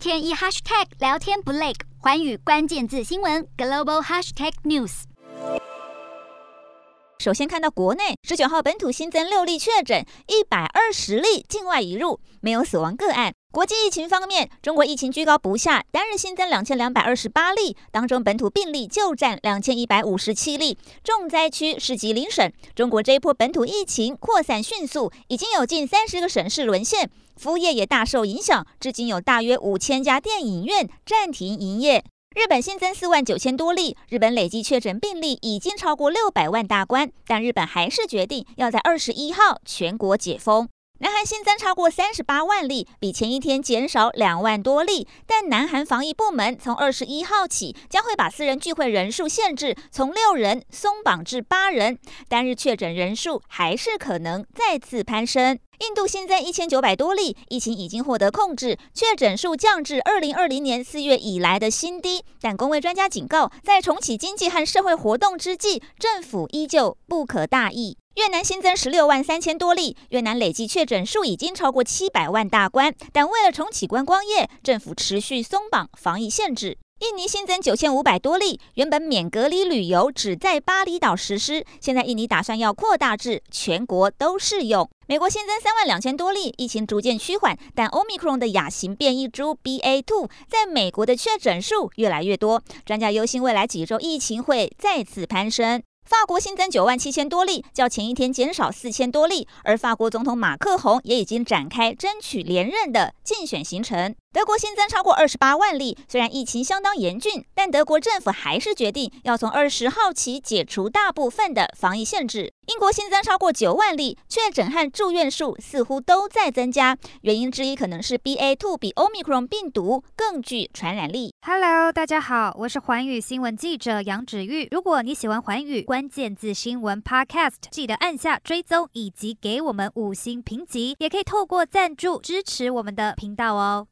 天一 hashtag 聊天不累，环宇关键字新闻 global hashtag news。首先看到国内十九号本土新增六例确诊，一百二十例境外移入，没有死亡个案。国际疫情方面，中国疫情居高不下，单日新增两千两百二十八例，当中本土病例就占两千一百五十七例。重灾区是吉林省。中国这一波本土疫情扩散迅速，已经有近三十个省市沦陷，服务业也大受影响，至今有大约五千家电影院暂停营业。日本新增四万九千多例，日本累计确诊病例已经超过六百万大关，但日本还是决定要在二十一号全国解封。南韩新增超过三十八万例，比前一天减少两万多例。但南韩防疫部门从二十一号起将会把私人聚会人数限制从六人松绑至八人，单日确诊人数还是可能再次攀升。印度新增一千九百多例，疫情已经获得控制，确诊数降至二零二零年四月以来的新低。但公卫专家警告，在重启经济和社会活动之际，政府依旧不可大意。越南新增十六万三千多例，越南累计确诊数已经超过七百万大关，但为了重启观光业，政府持续松绑防疫限制。印尼新增九千五百多例，原本免隔离旅游只在巴厘岛实施，现在印尼打算要扩大至全国都适用。美国新增三万两千多例，疫情逐渐趋缓，但 Omicron 的亚型变异株 BA.2 在美国的确诊数越来越多，专家忧心未来几周疫情会再次攀升。法国新增九万七千多例，较前一天减少四千多例，而法国总统马克宏也已经展开争取连任的竞选行程。德国新增超过二十八万例，虽然疫情相当严峻，但德国政府还是决定要从二十号起解除大部分的防疫限制。英国新增超过九万例，确诊和住院数似乎都在增加，原因之一可能是 BA.2 比 Omicron 病毒更具传染力。Hello，大家好，我是寰宇新闻记者杨芷玉。如果你喜欢寰宇关键字新闻 Podcast，记得按下追踪以及给我们五星评级，也可以透过赞助支持我们的频道哦。